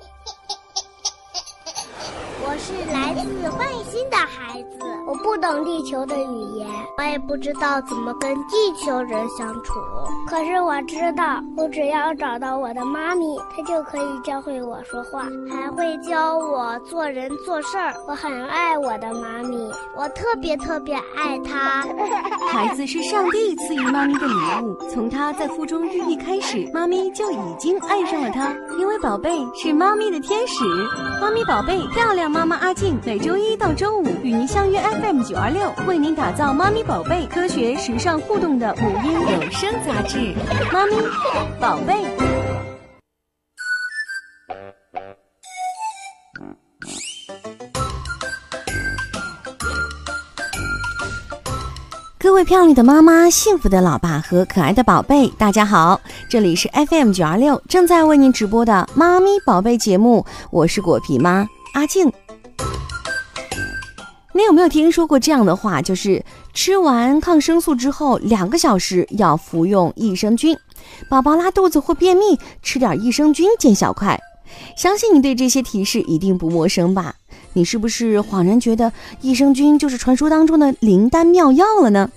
嘿嘿嘿我是来自外星的孩子，我不懂地球的语言，我也不知道怎么跟地球人相处。可是我知道，我只要找到我的妈咪，她就可以教会我说话，还会教我做人做事儿。我很爱我的妈咪，我特别特别爱她。孩子是上帝赐予妈咪的礼物，从他在腹中孕育开始，妈咪就已经爱上了他，因为宝贝是妈咪的天使。妈咪宝贝，漂亮妈妈阿静，每周一到周五与您相约 FM 九二六，为您打造妈咪宝贝科学、时尚、互动的母婴有声杂志。妈咪宝贝，各位漂亮的妈妈、幸福的老爸和可爱的宝贝，大家好！这里是 FM 九二六正在为您直播的妈咪宝贝节目，我是果皮妈阿静。有没有听说过这样的话？就是吃完抗生素之后，两个小时要服用益生菌。宝宝拉肚子或便秘，吃点益生菌见小快。相信你对这些提示一定不陌生吧？你是不是恍然觉得益生菌就是传说当中的灵丹妙药了呢？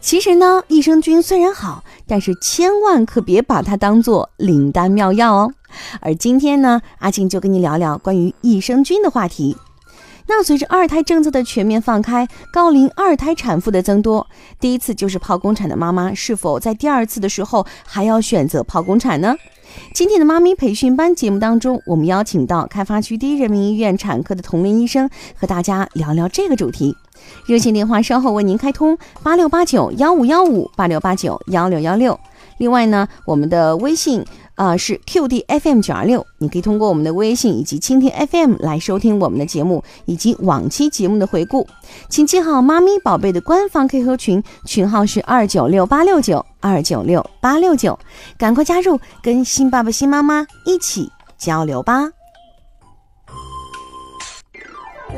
其实呢，益生菌虽然好，但是千万可别把它当做灵丹妙药哦。而今天呢，阿静就跟你聊聊关于益生菌的话题。那随着二胎政策的全面放开，高龄二胎产妇的增多，第一次就是剖宫产的妈妈是否在第二次的时候还要选择剖宫产呢？今天的妈咪培训班节目当中，我们邀请到开发区第一人民医院产科的童林医生和大家聊聊这个主题。热线电话稍后为您开通：八六八九幺五幺五八六八九幺六幺六。另外呢，我们的微信。啊，是 QD FM 九二六，你可以通过我们的微信以及蜻蜓 FM 来收听我们的节目以及往期节目的回顾。请记好妈咪宝贝的官方 QQ 群，群号是二九六八六九二九六八六九，赶快加入，跟新爸爸新妈妈一起交流吧。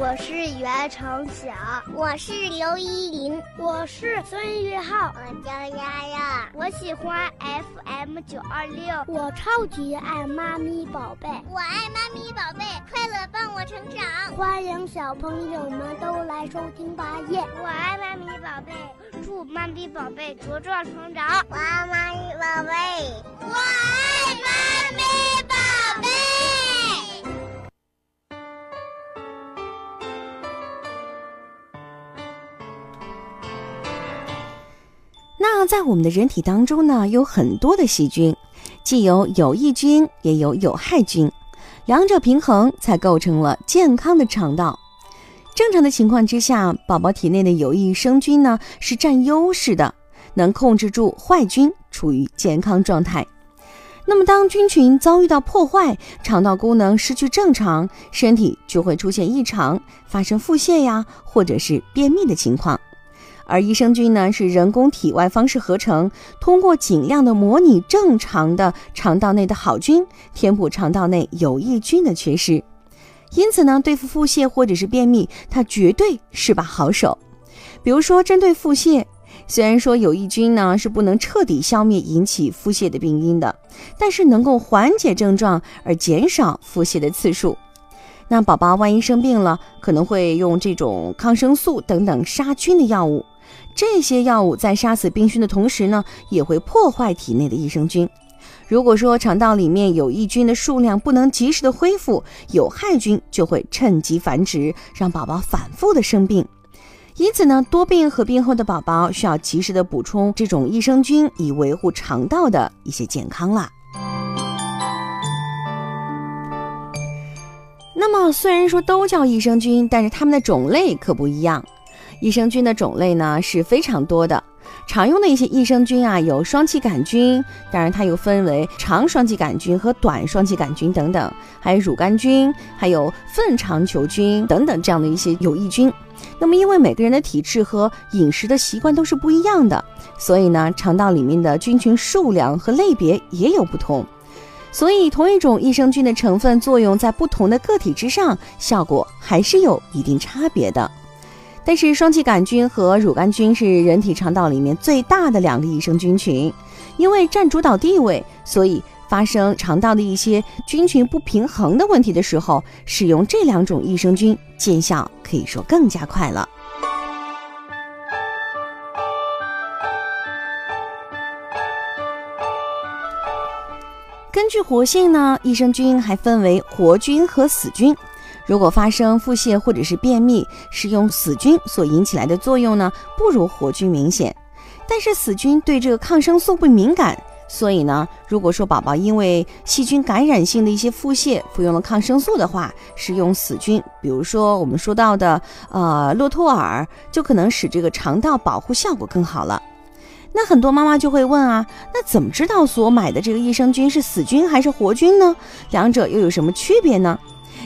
我是袁成晓，我是刘依林，我是孙玉浩，我叫丫丫，我喜欢 FM 九二六，我超级爱妈咪宝贝，我爱妈咪宝贝，快乐伴我成长，欢迎小朋友们都来收听吧耶！我爱妈咪宝贝，祝妈咪宝贝茁壮成长，我爱妈咪宝贝，我爱妈咪宝贝。在我们的人体当中呢，有很多的细菌，既有有益菌，也有有害菌，两者平衡才构成了健康的肠道。正常的情况之下，宝宝体内的有益生菌呢是占优势的，能控制住坏菌，处于健康状态。那么当菌群遭遇到破坏，肠道功能失去正常，身体就会出现异常，发生腹泻呀，或者是便秘的情况。而益生菌呢，是人工体外方式合成，通过尽量的模拟正常的肠道内的好菌，填补肠道内有益菌的缺失。因此呢，对付腹泻或者是便秘，它绝对是把好手。比如说，针对腹泻，虽然说有益菌呢是不能彻底消灭引起腹泻的病因的，但是能够缓解症状而减少腹泻的次数。那宝宝万一生病了，可能会用这种抗生素等等杀菌的药物。这些药物在杀死病菌的同时呢，也会破坏体内的益生菌。如果说肠道里面有益菌的数量不能及时的恢复，有害菌就会趁机繁殖，让宝宝反复的生病。因此呢，多病合并后的宝宝需要及时的补充这种益生菌，以维护肠道的一些健康啦。那么虽然说都叫益生菌，但是它们的种类可不一样。益生菌的种类呢是非常多的，常用的一些益生菌啊有双歧杆菌，当然它又分为长双歧杆菌和短双歧杆菌等等，还有乳杆菌，还有粪肠球菌等等这样的一些有益菌。那么因为每个人的体质和饮食的习惯都是不一样的，所以呢肠道里面的菌群数量和类别也有不同，所以同一种益生菌的成分作用在不同的个体之上，效果还是有一定差别的。但是双歧杆菌和乳杆菌是人体肠道里面最大的两个益生菌群，因为占主导地位，所以发生肠道的一些菌群不平衡的问题的时候，使用这两种益生菌见效可以说更加快了。根据活性呢，益生菌还分为活菌和死菌。如果发生腹泻或者是便秘，是用死菌所引起来的作用呢，不如活菌明显。但是死菌对这个抗生素不敏感，所以呢，如果说宝宝因为细菌感染性的一些腹泻，服用了抗生素的话，使用死菌，比如说我们说到的呃洛托尔，就可能使这个肠道保护效果更好了。那很多妈妈就会问啊，那怎么知道所买的这个益生菌是死菌还是活菌呢？两者又有什么区别呢？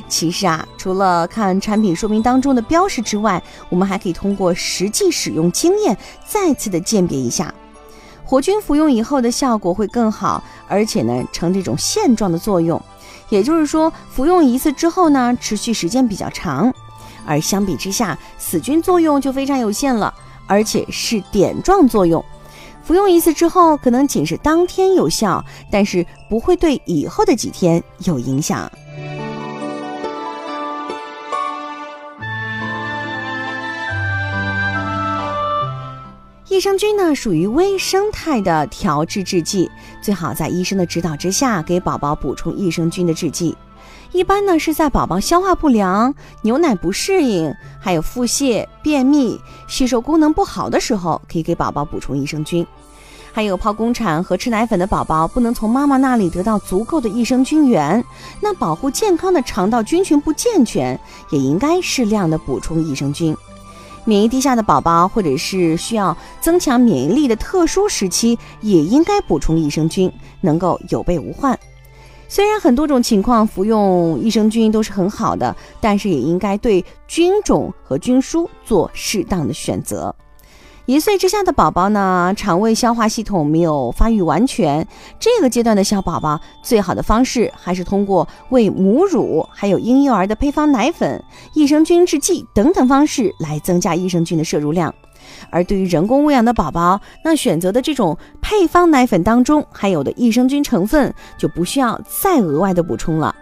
其实啊，除了看产品说明当中的标识之外，我们还可以通过实际使用经验再次的鉴别一下。活菌服用以后的效果会更好，而且呢呈这种线状的作用，也就是说服用一次之后呢持续时间比较长。而相比之下，死菌作用就非常有限了，而且是点状作用，服用一次之后可能仅是当天有效，但是不会对以后的几天有影响。益生菌呢，属于微生态的调制制剂，最好在医生的指导之下给宝宝补充益生菌的制剂。一般呢是在宝宝消化不良、牛奶不适应、还有腹泻、便秘、吸收功能不好的时候，可以给宝宝补充益生菌。还有剖宫产和吃奶粉的宝宝，不能从妈妈那里得到足够的益生菌源，那保护健康的肠道菌群不健全，也应该适量的补充益生菌。免疫低下的宝宝，或者是需要增强免疫力的特殊时期，也应该补充益生菌，能够有备无患。虽然很多种情况服用益生菌都是很好的，但是也应该对菌种和菌株做适当的选择。一岁之下的宝宝呢，肠胃消化系统没有发育完全，这个阶段的小宝宝最好的方式还是通过喂母乳，还有婴幼儿的配方奶粉、益生菌制剂等等方式来增加益生菌的摄入量。而对于人工喂养的宝宝，那选择的这种配方奶粉当中含有的益生菌成分就不需要再额外的补充了。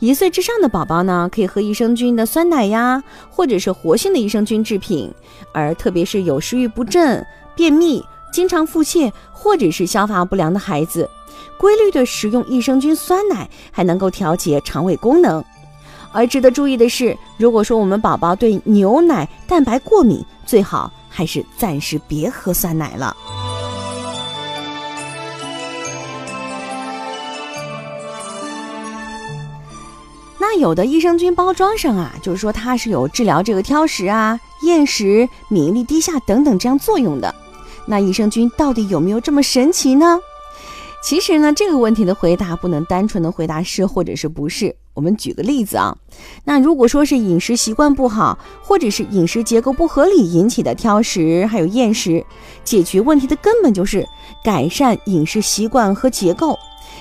一岁之上的宝宝呢，可以喝益生菌的酸奶呀，或者是活性的益生菌制品。而特别是有食欲不振、便秘、经常腹泻或者是消化不良的孩子，规律的食用益生菌酸奶还能够调节肠胃功能。而值得注意的是，如果说我们宝宝对牛奶蛋白过敏，最好还是暂时别喝酸奶了。那有的益生菌包装上啊，就是说它是有治疗这个挑食啊、厌食、免疫力低下等等这样作用的。那益生菌到底有没有这么神奇呢？其实呢，这个问题的回答不能单纯的回答是或者是不是。我们举个例子啊，那如果说是饮食习惯不好，或者是饮食结构不合理引起的挑食还有厌食，解决问题的根本就是改善饮食习惯和结构。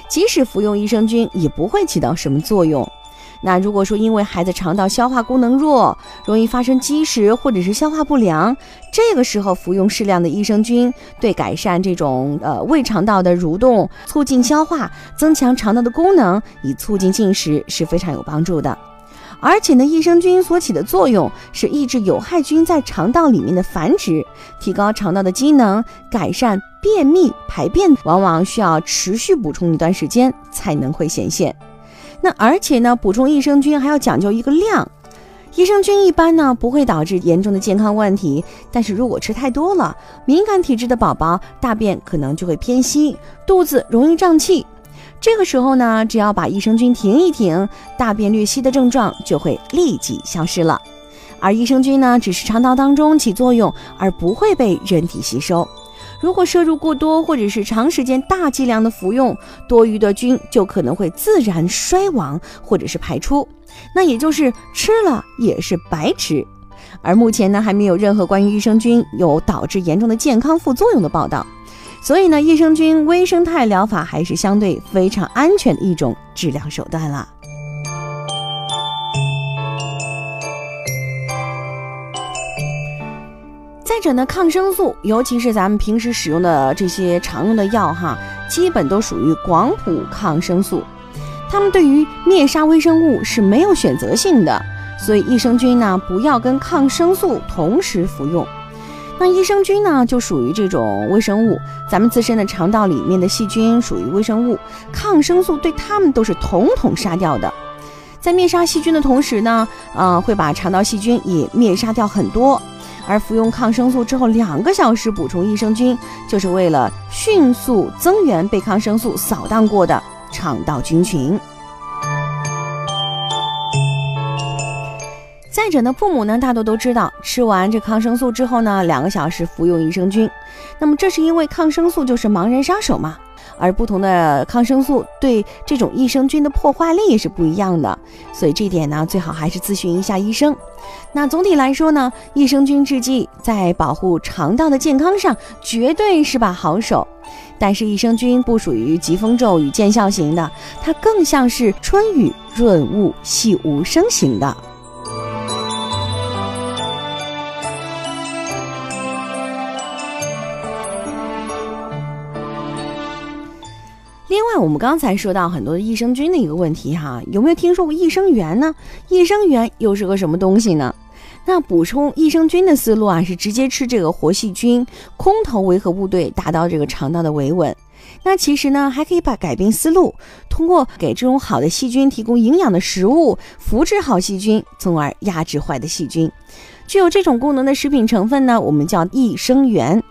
即使服用益生菌，也不会起到什么作用。那如果说因为孩子肠道消化功能弱，容易发生积食或者是消化不良，这个时候服用适量的益生菌，对改善这种呃胃肠道的蠕动、促进消化、增强肠道的功能，以促进进食是非常有帮助的。而且呢，益生菌所起的作用是抑制有害菌在肠道里面的繁殖，提高肠道的机能，改善便秘排便，往往需要持续补充一段时间才能会显现。那而且呢，补充益生菌还要讲究一个量。益生菌一般呢不会导致严重的健康问题，但是如果吃太多了，敏感体质的宝宝大便可能就会偏稀，肚子容易胀气。这个时候呢，只要把益生菌停一停，大便略稀的症状就会立即消失了。而益生菌呢，只是肠道当中起作用，而不会被人体吸收。如果摄入过多，或者是长时间大剂量的服用，多余的菌就可能会自然衰亡，或者是排出，那也就是吃了也是白吃。而目前呢，还没有任何关于益生菌有导致严重的健康副作用的报道，所以呢，益生菌微生态疗法还是相对非常安全的一种治疗手段了。再者呢，抗生素，尤其是咱们平时使用的这些常用的药哈，基本都属于广谱抗生素，它们对于灭杀微生物是没有选择性的，所以益生菌呢不要跟抗生素同时服用。那益生菌呢就属于这种微生物，咱们自身的肠道里面的细菌属于微生物，抗生素对它们都是统统杀掉的。在灭杀细菌的同时呢，呃，会把肠道细菌也灭杀掉很多。而服用抗生素之后两个小时补充益生菌，就是为了迅速增援被抗生素扫荡过的肠道菌群。再者呢，父母呢大多都知道，吃完这抗生素之后呢，两个小时服用益生菌。那么这是因为抗生素就是盲人杀手嘛。而不同的抗生素对这种益生菌的破坏力也是不一样的，所以这点呢，最好还是咨询一下医生。那总体来说呢，益生菌制剂在保护肠道的健康上绝对是把好手，但是益生菌不属于疾风骤雨见效型的，它更像是春雨润物细无声型的。我们刚才说到很多益生菌的一个问题哈，有没有听说过益生元呢？益生元又是个什么东西呢？那补充益生菌的思路啊，是直接吃这个活细菌，空投维和部队，达到这个肠道的维稳。那其实呢，还可以把改变思路，通过给这种好的细菌提供营养的食物，扶植好细菌，从而压制坏的细菌。具有这种功能的食品成分呢，我们叫益生元。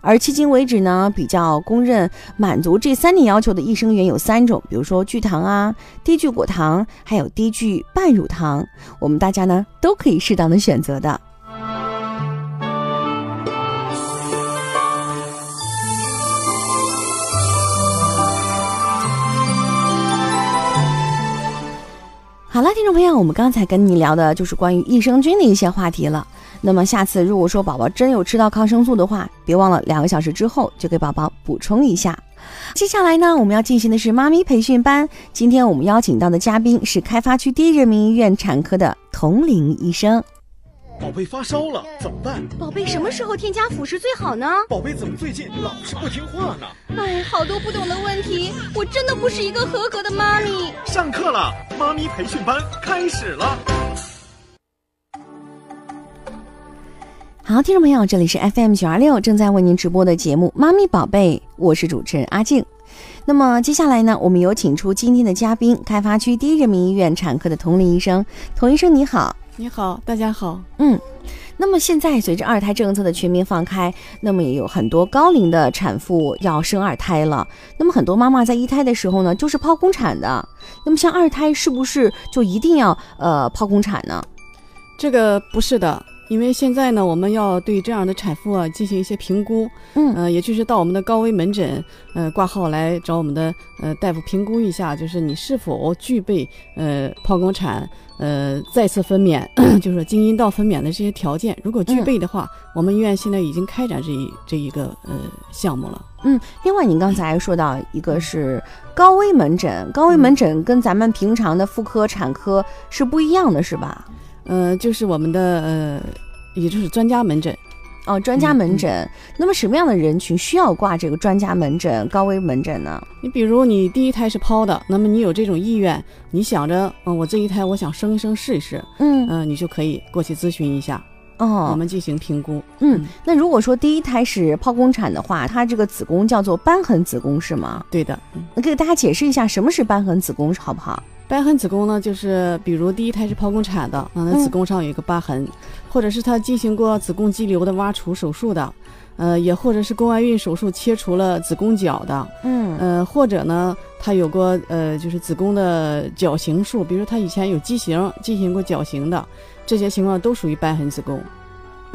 而迄今为止呢，比较公认满足这三点要求的益生元有三种，比如说聚糖啊、低聚果糖，还有低聚半乳糖，我们大家呢都可以适当的选择的。好了，听众朋友，我们刚才跟你聊的就是关于益生菌的一些话题了。那么下次如果说宝宝真有吃到抗生素的话，别忘了两个小时之后就给宝宝补充一下。接下来呢，我们要进行的是妈咪培训班。今天我们邀请到的嘉宾是开发区第一人民医院产科的童玲医生。宝贝发烧了怎么办？宝贝什么时候添加辅食最好呢？宝贝怎么最近老是不听话呢？哎，好多不懂的问题，我真的不是一个合格的妈咪。上课了，妈咪培训班开始了。好，听众朋友，这里是 FM 九二六正在为您直播的节目《妈咪宝贝》，我是主持人阿静。那么接下来呢，我们有请出今天的嘉宾，开发区第一人民医院产科的童林医生。童医生你好，你好，大家好。嗯，那么现在随着二胎政策的全面放开，那么也有很多高龄的产妇要生二胎了。那么很多妈妈在一胎的时候呢，就是剖宫产的。那么像二胎是不是就一定要呃剖宫产呢？这个不是的。因为现在呢，我们要对这样的产妇啊进行一些评估，嗯，呃，也就是到我们的高危门诊，呃，挂号来找我们的呃大夫评估一下，就是你是否具备呃剖宫产，呃再次分娩，就是经阴道分娩的这些条件。如果具备的话，我们医院现在已经开展这一这一个呃项目了。嗯，另外您刚才说到一个是高危门诊，高危门诊跟咱们平常的妇科产科是不一样的，是吧？呃，就是我们的呃，也就是专家门诊，哦，专家门诊。那么什么样的人群需要挂这个专家门诊、高危门诊呢？你比如你第一胎是剖的，那么你有这种意愿，你想着，嗯，我这一胎我想生一生试一试，嗯嗯，你就可以过去咨询一下，哦，我们进行评估。嗯，那如果说第一胎是剖宫产的话，它这个子宫叫做瘢痕子宫是吗？对的，那给大家解释一下什么是瘢痕子宫好不好？瘢痕子宫呢，就是比如第一胎是剖宫产的，那子宫上有一个疤痕，或者是她进行过子宫肌瘤的挖除手术的，呃，也或者是宫外孕手术切除了子宫角的，嗯，呃，或者呢，她有过呃，就是子宫的矫形术，比如她以前有畸形进行过矫形的，这些情况都属于瘢痕子宫。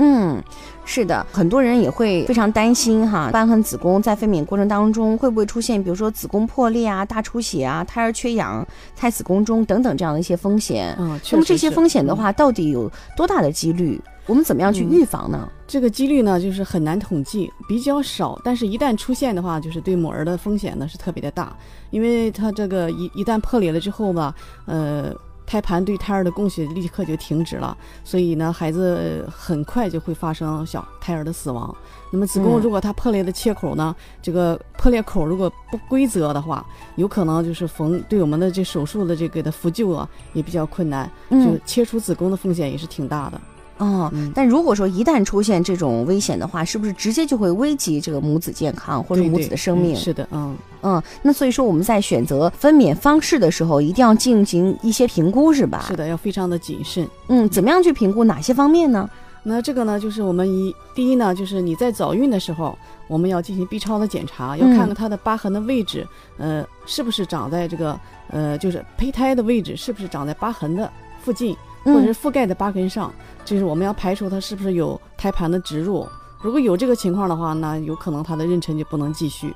嗯，是的，很多人也会非常担心哈，瘢痕子宫在分娩过程当中会不会出现，比如说子宫破裂啊、大出血啊、胎儿缺氧、胎死宫中等等这样的一些风险。嗯，那么这些风险的话，到底有多大的几率？我们怎么样去预防呢？这个几率呢，就是很难统计，比较少。但是，一旦出现的话，就是对母儿的风险呢是特别的大，因为它这个一一旦破裂了之后吧，呃。胎盘对胎儿的供血立刻就停止了，所以呢，孩子很快就会发生小胎儿的死亡。那么子宫如果它破裂的切口呢，这个破裂口如果不规则的话，有可能就是缝对我们的这手术的这个的复救啊也比较困难，就切除子宫的风险也是挺大的。哦，但如果说一旦出现这种危险的话，是不是直接就会危及这个母子健康或者母子的生命？是的，嗯嗯。那所以说我们在选择分娩方式的时候，一定要进行一些评估，是吧？是的，要非常的谨慎。嗯，怎么样去评估哪些方面呢？那这个呢，就是我们一第一呢，就是你在早孕的时候，我们要进行 B 超的检查，要看看它的疤痕的位置，呃，是不是长在这个呃，就是胚胎的位置是不是长在疤痕的附近，或者是覆盖在疤痕上。就是我们要排除它是不是有胎盘的植入，如果有这个情况的话，那有可能它的妊娠就不能继续。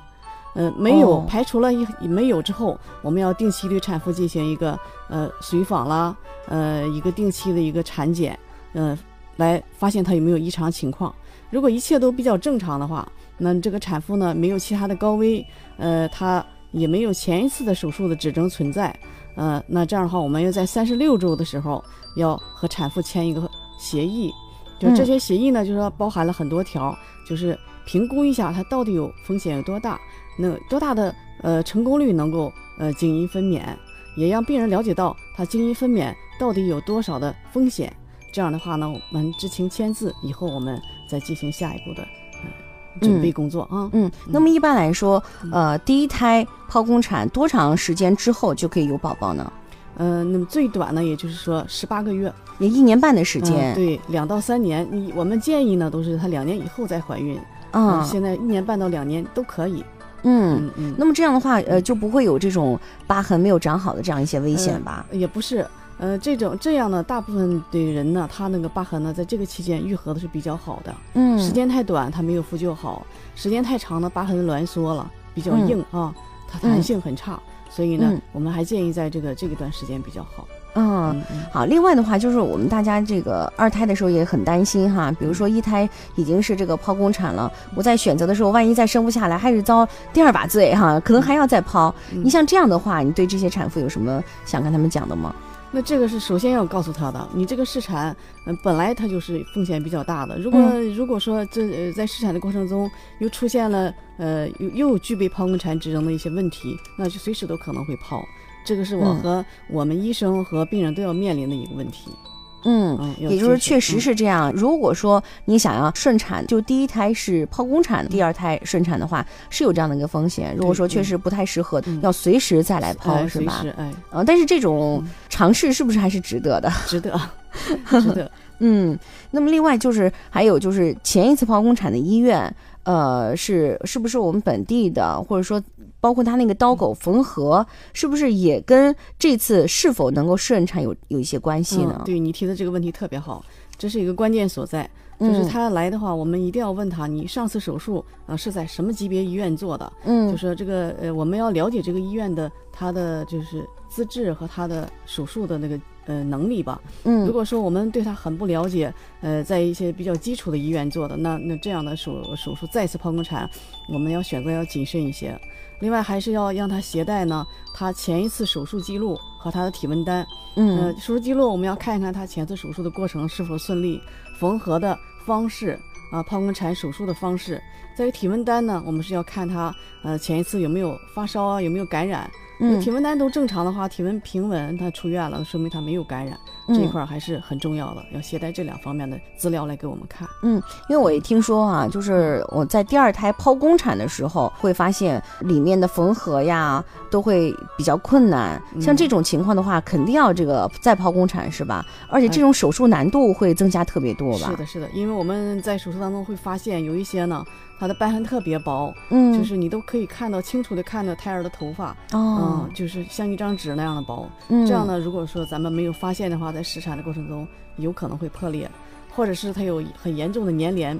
呃，没有排除了一没有之后，我们要定期对产妇进行一个呃随访啦，呃一个定期的一个产检，嗯，来发现她有没有异常情况。如果一切都比较正常的话，那这个产妇呢没有其他的高危，呃，她也没有前一次的手术的指征存在，呃，那这样的话，我们要在三十六周的时候要和产妇签一个。协议，就这些协议呢，就是说包含了很多条，就是评估一下它到底有风险有多大，那多大的呃成功率能够呃经阴分娩，也让病人了解到他经阴分娩到底有多少的风险。这样的话呢，我们知情签字以后，我们再进行下一步的呃准备工作啊。嗯，那么一般来说，呃，第一胎剖宫产多长时间之后就可以有宝宝呢？嗯，那么最短呢，也就是说十八个月。也一年半的时间，对，两到三年。你我们建议呢，都是她两年以后再怀孕。啊，现在一年半到两年都可以。嗯嗯。那么这样的话，呃，就不会有这种疤痕没有长好的这样一些危险吧？也不是，呃，这种这样呢，大部分的人呢，他那个疤痕呢，在这个期间愈合的是比较好的。嗯。时间太短，它没有复旧好；时间太长呢，疤痕挛缩了，比较硬啊，它弹性很差。所以呢，我们还建议在这个这一段时间比较好。嗯，好。另外的话，就是我们大家这个二胎的时候也很担心哈。比如说一胎已经是这个剖宫产了，我在选择的时候，万一再生不下来，还是遭第二把罪哈，可能还要再剖。你像这样的话，你对这些产妇有什么想跟他们讲的吗？那这个是首先要告诉他的，你这个试产，嗯，本来它就是风险比较大的。如果如果说这在试产的过程中又出现了呃又又具备剖宫产指征的一些问题，那就随时都可能会剖。这个是我和我们医生和病人都要面临的一个问题。嗯，也就是确实是这样。如果说你想要顺产，就第一胎是剖宫产，第二胎顺产的话，是有这样的一个风险。如果说确实不太适合，要随时再来剖，是吧？哎，呃，但是这种尝试是不是还是值得的？值得，值得。嗯，那么另外就是还有就是前一次剖宫产的医院。呃，是是不是我们本地的，或者说包括他那个刀口缝合，是不是也跟这次是否能够顺产有有一些关系呢？对你提的这个问题特别好，这是一个关键所在。就是他来的话，我们一定要问他，你上次手术呃是在什么级别医院做的？嗯，就说这个呃，我们要了解这个医院的他的就是资质和他的手术的那个。呃，能力吧。嗯，如果说我们对他很不了解，呃，在一些比较基础的医院做的，那那这样的手手术再次剖宫产，我们要选择要谨慎一些。另外，还是要让他携带呢，他前一次手术记录和他的体温单。嗯，手术记录我们要看一看他前次手术的过程是否顺利，缝合的方式啊，剖宫产手术的方式。在于体温单呢，我们是要看他呃前一次有没有发烧啊，有没有感染。嗯，体温单都正常的话，体温平稳，他出院了，说明他没有感染，这一块还是很重要的，要携带这两方面的资料来给我们看。嗯，因为我也听说啊，就是我在第二胎剖宫产的时候，会发现里面的缝合呀都会比较困难。像这种情况的话，肯定要这个再剖宫产是吧？而且这种手术难度会增加特别多吧？是的，是的，因为我们在手术当中会发现有一些呢。它的瘢痕特别薄，嗯，就是你都可以看到清楚的看到胎儿的头发，哦，嗯，就是像一张纸那样的薄，嗯，这样呢，如果说咱们没有发现的话，在试产的过程中有可能会破裂，或者是它有很严重的粘连，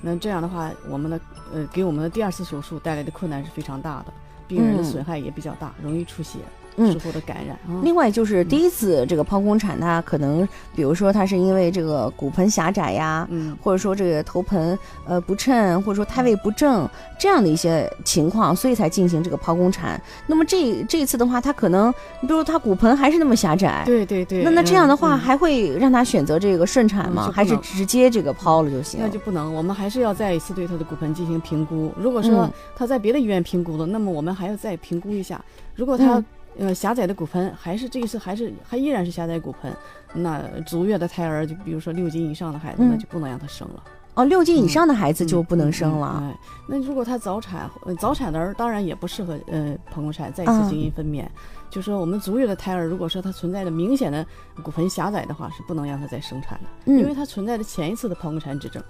那这样的话，我们的呃给我们的第二次手术带来的困难是非常大的，病人的损害也比较大，容易出血。之后的感染啊。另外就是第一次这个剖宫产，它可能比如说它是因为这个骨盆狭窄呀，嗯，或者说这个头盆呃不称，或者说胎位不正这样的一些情况，所以才进行这个剖宫产。那么这这一次的话，他可能你比如他骨盆还是那么狭窄，对对对，那那这样的话还会让他选择这个顺产吗？还是直接这个剖了就行？那就不能，我们还是要再一次对他的骨盆进行评估。如果说他在别的医院评估的，那么我们还要再评估一下。如果他呃狭窄的骨盆还是这一次还是还依然是狭窄骨盆，那足月的胎儿就比如说六斤以上的孩子，那就不能让他生了。哦，六斤以上的孩子就不能生了。哎，那如果他早产，早产的儿当然也不适合呃剖宫产，再一次经营分娩。就说我们足月的胎儿，如果说它存在着明显的骨盆狭窄的话，是不能让他再生产的，因为它存在着前一次的剖宫产指征。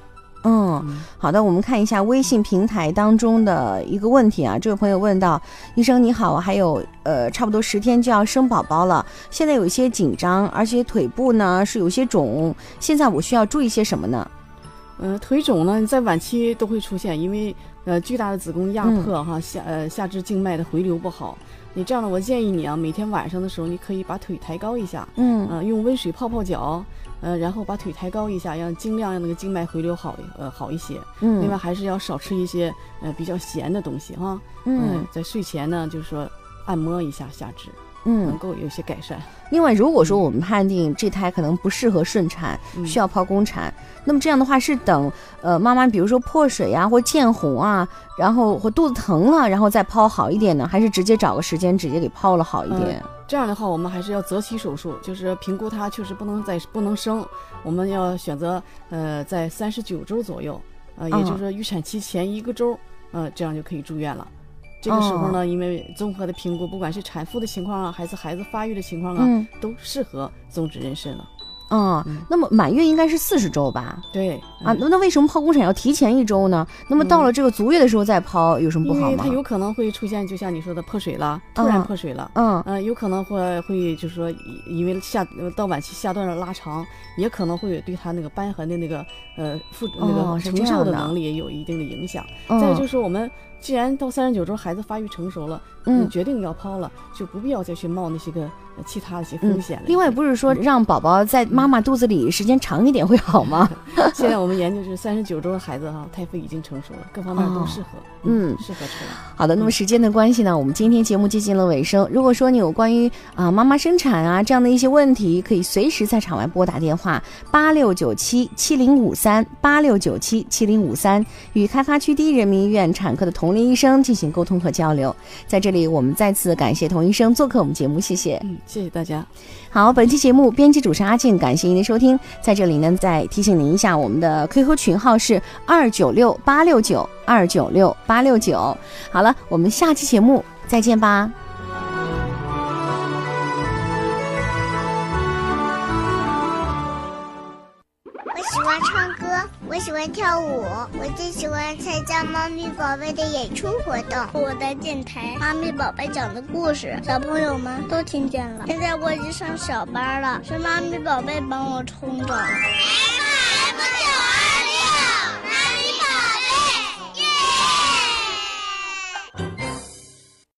嗯，好的，我们看一下微信平台当中的一个问题啊。这位朋友问到：“医生你好，还有呃差不多十天就要生宝宝了，现在有一些紧张，而且腿部呢是有些肿，现在我需要注意些什么呢？”呃，腿肿呢，在晚期都会出现，因为呃巨大的子宫压迫哈下呃下肢静脉的回流不好。你这样的，我建议你啊，每天晚上的时候你可以把腿抬高一下，嗯，呃用温水泡泡脚。呃，然后把腿抬高一下，让尽量让那个静脉回流好，呃，好一些。嗯，另外还是要少吃一些呃比较咸的东西哈。嗯，在睡前呢，就是说按摩一下下肢，嗯，能够有些改善。另外，如果说我们判定这胎可能不适合顺产，需要剖宫产，那么这样的话是等呃妈妈比如说破水啊或见红啊，然后或肚子疼了，然后再剖好一点呢，还是直接找个时间直接给剖了好一点？这样的话，我们还是要择期手术，就是评估它确实不能再不能生，我们要选择呃在三十九周左右，呃也就是说预产期前一个周，呃这样就可以住院了。这个时候呢，因为综合的评估，不管是产妇的情况啊，还是孩子发育的情况啊，都适合终止妊娠了。嗯，那么满月应该是四十周吧？对啊，那那为什么剖宫产要提前一周呢？那么到了这个足月的时候再剖有什么不好吗？因为它有可能会出现，就像你说的破水了，突然破水了。嗯嗯，有可能会会就是说，因为下到晚期下段的拉长，也可能会对他那个瘢痕的那个呃复那个承受的能力有一定的影响。再就是我们。既然到三十九周孩子发育成熟了，嗯，决定要剖了，就不必要再去冒那些个其他的一些风险了。另外，不是说让宝宝在妈妈肚子里时间长一点会好吗？现在我们研究是三十九周的孩子哈，胎肺已经成熟了，各方面都适合，嗯，适合出来。好的，那么时间的关系呢，我们今天节目接近了尾声。如果说你有关于啊妈妈生产啊这样的一些问题，可以随时在场外拨打电话八六九七七零五三八六九七七零五三，与开发区第一人民医院产科的同。林医生进行沟通和交流，在这里我们再次感谢童医生做客我们节目，谢谢，嗯，谢谢大家。好，本期节目编辑主持阿静，感谢您的收听。在这里呢，再提醒您一下，我们的 QQ 群号是二九六八六九二九六八六九。好了，我们下期节目再见吧。喜欢跳舞，我最喜欢参加猫咪宝贝的演出活动。我的电台，妈咪宝贝讲的故事，小朋友们都听见了。现在我已经上小班了，是妈咪宝贝帮我冲的。